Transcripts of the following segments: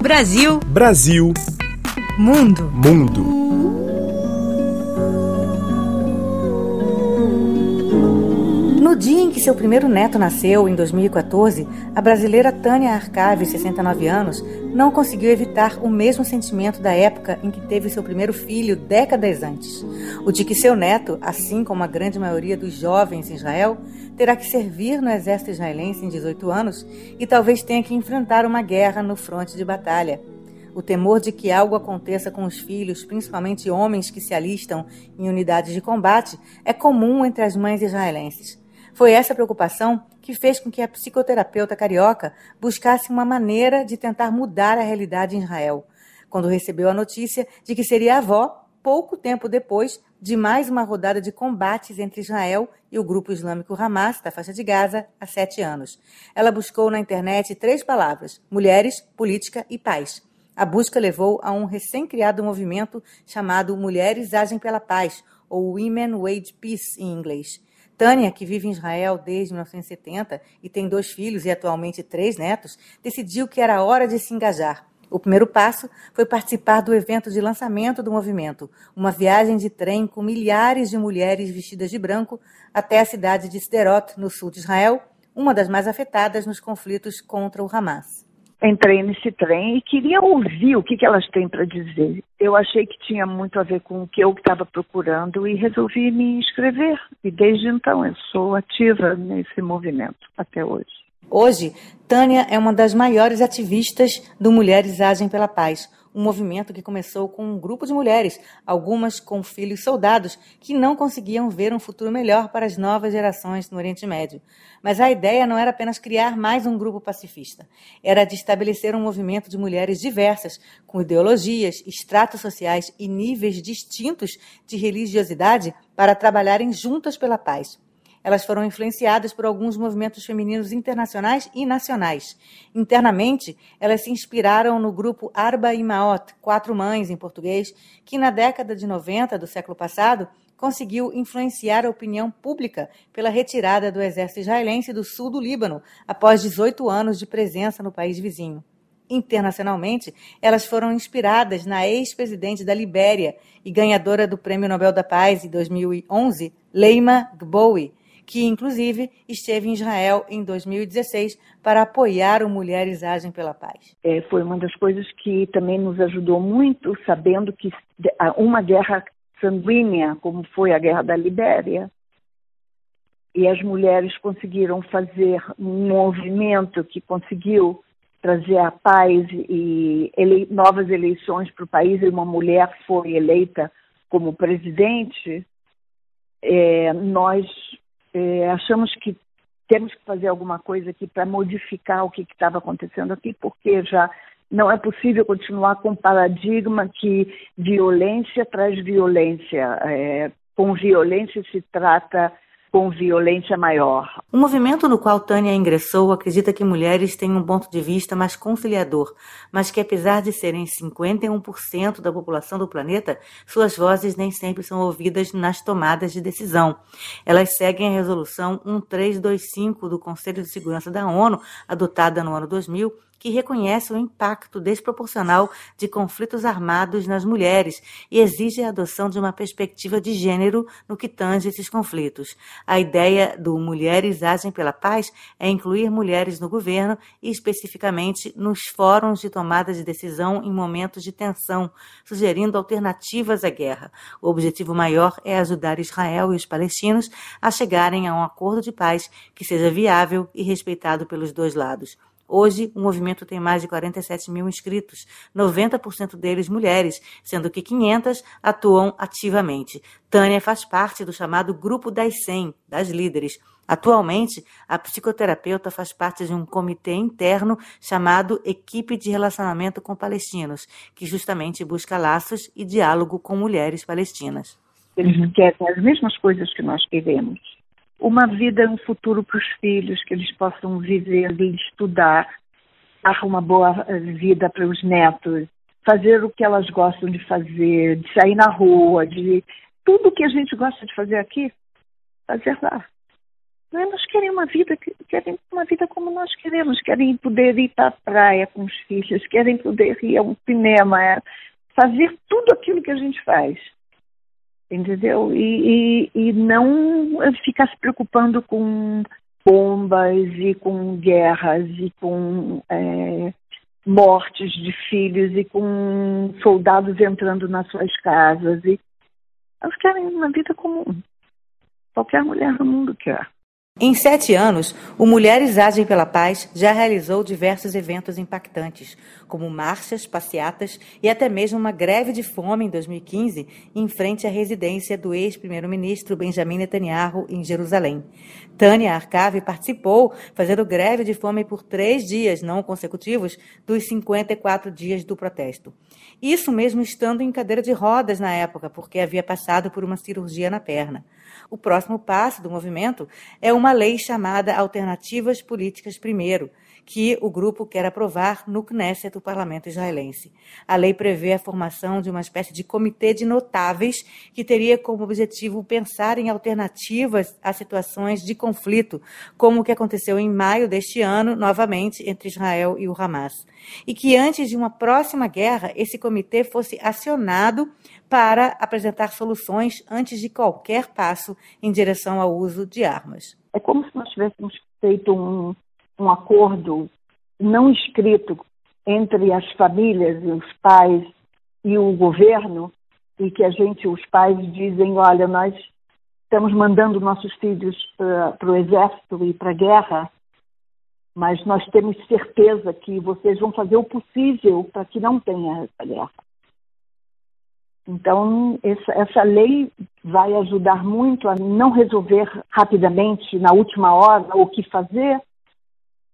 Brasil. Brasil. Mundo. Mundo. No dia em que seu primeiro neto nasceu, em 2014, a brasileira Tânia Arcave, 69 anos, não conseguiu evitar o mesmo sentimento da época em que teve seu primeiro filho décadas antes. O de que seu neto, assim como a grande maioria dos jovens em Israel, terá que servir no exército israelense em 18 anos e talvez tenha que enfrentar uma guerra no fronte de batalha. O temor de que algo aconteça com os filhos, principalmente homens que se alistam em unidades de combate, é comum entre as mães israelenses. Foi essa preocupação que fez com que a psicoterapeuta carioca buscasse uma maneira de tentar mudar a realidade em Israel. Quando recebeu a notícia de que seria avó, pouco tempo depois de mais uma rodada de combates entre Israel e o grupo islâmico Hamas, da faixa de Gaza, há sete anos. Ela buscou na internet três palavras: mulheres, política e paz. A busca levou a um recém-criado movimento chamado Mulheres Agem pela Paz, ou Women Wage Peace em inglês. Tânia, que vive em Israel desde 1970 e tem dois filhos e atualmente três netos, decidiu que era hora de se engajar. O primeiro passo foi participar do evento de lançamento do movimento, uma viagem de trem com milhares de mulheres vestidas de branco até a cidade de Sderot, no sul de Israel, uma das mais afetadas nos conflitos contra o Hamas. Entrei nesse trem e queria ouvir o que, que elas têm para dizer. Eu achei que tinha muito a ver com o que eu estava procurando e resolvi me inscrever. E desde então eu sou ativa nesse movimento até hoje. Hoje, Tânia é uma das maiores ativistas do Mulheres Agem pela Paz, um movimento que começou com um grupo de mulheres, algumas com filhos soldados, que não conseguiam ver um futuro melhor para as novas gerações no Oriente Médio. Mas a ideia não era apenas criar mais um grupo pacifista, era de estabelecer um movimento de mulheres diversas, com ideologias, estratos sociais e níveis distintos de religiosidade, para trabalharem juntas pela paz. Elas foram influenciadas por alguns movimentos femininos internacionais e nacionais. Internamente, elas se inspiraram no grupo Arba Imaot, Quatro Mães em português, que na década de 90 do século passado conseguiu influenciar a opinião pública pela retirada do exército israelense do sul do Líbano, após 18 anos de presença no país vizinho. Internacionalmente, elas foram inspiradas na ex-presidente da Libéria e ganhadora do Prêmio Nobel da Paz em 2011, Leima Gbowi, que inclusive esteve em Israel em 2016 para apoiar o Mulheres Agem pela Paz. É, foi uma das coisas que também nos ajudou muito, sabendo que uma guerra sanguínea, como foi a Guerra da Libéria, e as mulheres conseguiram fazer um movimento que conseguiu trazer a paz e ele, novas eleições para o país, e uma mulher foi eleita como presidente, é, nós é, achamos que temos que fazer alguma coisa aqui para modificar o que estava acontecendo aqui, porque já não é possível continuar com um paradigma que violência traz violência. É, com violência se trata com violência maior. O movimento no qual Tânia ingressou acredita que mulheres têm um ponto de vista mais conciliador, mas que apesar de serem 51% da população do planeta, suas vozes nem sempre são ouvidas nas tomadas de decisão. Elas seguem a resolução 1325 do Conselho de Segurança da ONU, adotada no ano 2000, que reconhece o impacto desproporcional de conflitos armados nas mulheres e exige a adoção de uma perspectiva de gênero no que tange esses conflitos. A ideia do Mulheres Agem pela Paz é incluir mulheres no governo e especificamente nos fóruns de tomada de decisão em momentos de tensão, sugerindo alternativas à guerra. O objetivo maior é ajudar Israel e os palestinos a chegarem a um acordo de paz que seja viável e respeitado pelos dois lados. Hoje, o movimento tem mais de 47 mil inscritos, 90% deles mulheres, sendo que 500 atuam ativamente. Tânia faz parte do chamado Grupo das 100, das líderes. Atualmente, a psicoterapeuta faz parte de um comitê interno chamado Equipe de Relacionamento com Palestinos, que justamente busca laços e diálogo com mulheres palestinas. Eles querem as mesmas coisas que nós queremos uma vida, um futuro para os filhos, que eles possam viver e estudar, dar uma boa eh, vida para os netos, fazer o que elas gostam de fazer, de sair na rua, de tudo que a gente gosta de fazer aqui, fazer lá. Menos querem uma vida, querem uma vida como nós queremos, querem poder ir para a praia com os filhos, querem poder ir ao cinema, é, fazer tudo aquilo que a gente faz. Entendeu? E, e, e não ficar se preocupando com bombas e com guerras e com é, mortes de filhos e com soldados entrando nas suas casas. E elas querem uma vida comum. Qualquer mulher do mundo quer. Em sete anos, o Mulheres Agem pela Paz já realizou diversos eventos impactantes, como marchas, passeatas e até mesmo uma greve de fome em 2015 em frente à residência do ex-primeiro-ministro Benjamin Netanyahu em Jerusalém. Tânia Arcave participou, fazendo greve de fome por três dias não consecutivos dos 54 dias do protesto. Isso mesmo estando em cadeira de rodas na época, porque havia passado por uma cirurgia na perna. O próximo passo do movimento é uma lei chamada Alternativas Políticas Primeiro, que o grupo quer aprovar no Knesset, o parlamento israelense. A lei prevê a formação de uma espécie de comitê de notáveis que teria como objetivo pensar em alternativas a situações de conflito, como o que aconteceu em maio deste ano, novamente, entre Israel e o Hamas. E que antes de uma próxima guerra, esse comitê fosse acionado para apresentar soluções antes de qualquer passo em direção ao uso de armas. É como se nós tivéssemos feito um, um acordo não escrito entre as famílias e os pais e o governo e que a gente, os pais dizem, olha, nós estamos mandando nossos filhos para o exército e para a guerra, mas nós temos certeza que vocês vão fazer o possível para que não tenha essa guerra. Então, essa, essa, lei vai ajudar muito a não resolver rapidamente, na última hora, o que fazer,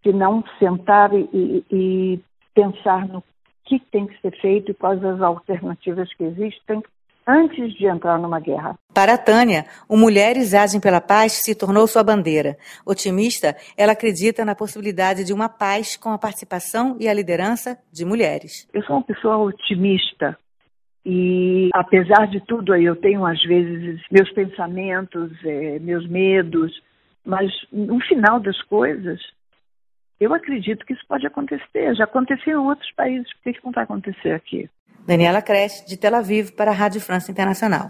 se não sentar e, e pensar no que tem que ser feito e quais as alternativas que existem antes de entrar numa guerra. Para a Tânia, o Mulheres Agem pela Paz se tornou sua bandeira. Otimista, ela acredita na possibilidade de uma paz com a participação e a liderança de mulheres. Eu sou uma pessoa otimista e, apesar de tudo, eu tenho às vezes meus pensamentos, é, meus medos, mas no final das coisas, eu acredito que isso pode acontecer. Já aconteceu em outros países, por que, não vai acontecer aqui? Daniela Cresce, de Tel Aviv, para a Rádio França Internacional.